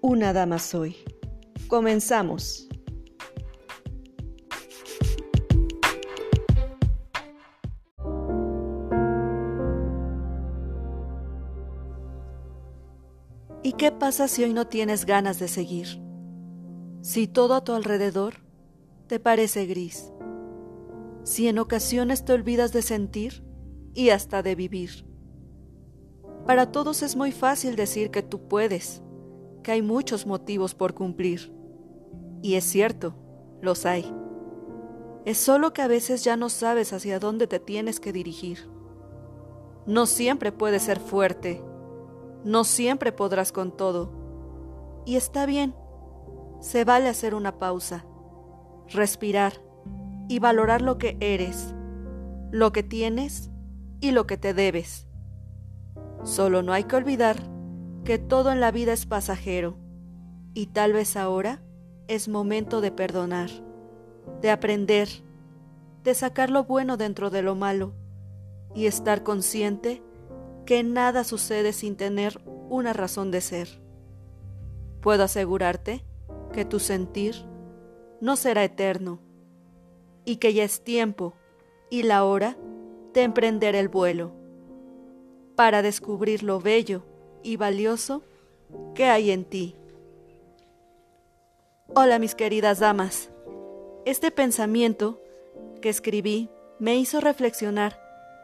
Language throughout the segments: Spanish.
Una Dama Soy. Comenzamos. ¿Y qué pasa si hoy no tienes ganas de seguir? Si todo a tu alrededor te parece gris. Si en ocasiones te olvidas de sentir y hasta de vivir. Para todos es muy fácil decir que tú puedes, hay muchos motivos por cumplir. Y es cierto, los hay. Es solo que a veces ya no sabes hacia dónde te tienes que dirigir. No siempre puedes ser fuerte, no siempre podrás con todo. Y está bien, se vale hacer una pausa, respirar y valorar lo que eres, lo que tienes y lo que te debes. Solo no hay que olvidar que todo en la vida es pasajero y tal vez ahora es momento de perdonar, de aprender, de sacar lo bueno dentro de lo malo y estar consciente que nada sucede sin tener una razón de ser. Puedo asegurarte que tu sentir no será eterno y que ya es tiempo y la hora de emprender el vuelo para descubrir lo bello y valioso que hay en ti. Hola mis queridas damas, este pensamiento que escribí me hizo reflexionar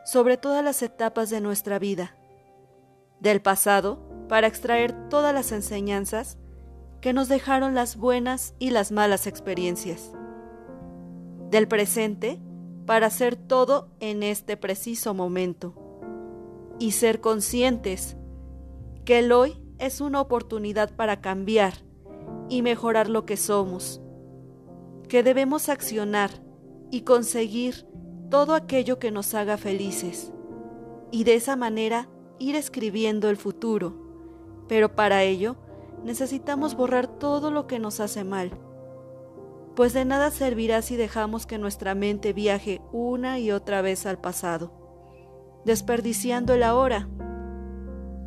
sobre todas las etapas de nuestra vida, del pasado para extraer todas las enseñanzas que nos dejaron las buenas y las malas experiencias, del presente para hacer todo en este preciso momento y ser conscientes que el hoy es una oportunidad para cambiar y mejorar lo que somos, que debemos accionar y conseguir todo aquello que nos haga felices y de esa manera ir escribiendo el futuro, pero para ello necesitamos borrar todo lo que nos hace mal, pues de nada servirá si dejamos que nuestra mente viaje una y otra vez al pasado desperdiciando el ahora.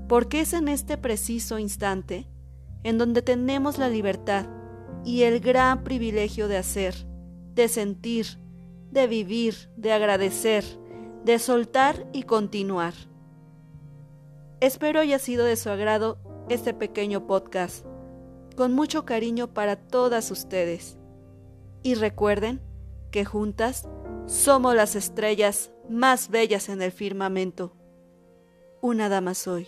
Porque es en este preciso instante en donde tenemos la libertad y el gran privilegio de hacer, de sentir, de vivir, de agradecer, de soltar y continuar. Espero haya sido de su agrado este pequeño podcast, con mucho cariño para todas ustedes. Y recuerden que juntas somos las estrellas más bellas en el firmamento. Una dama soy.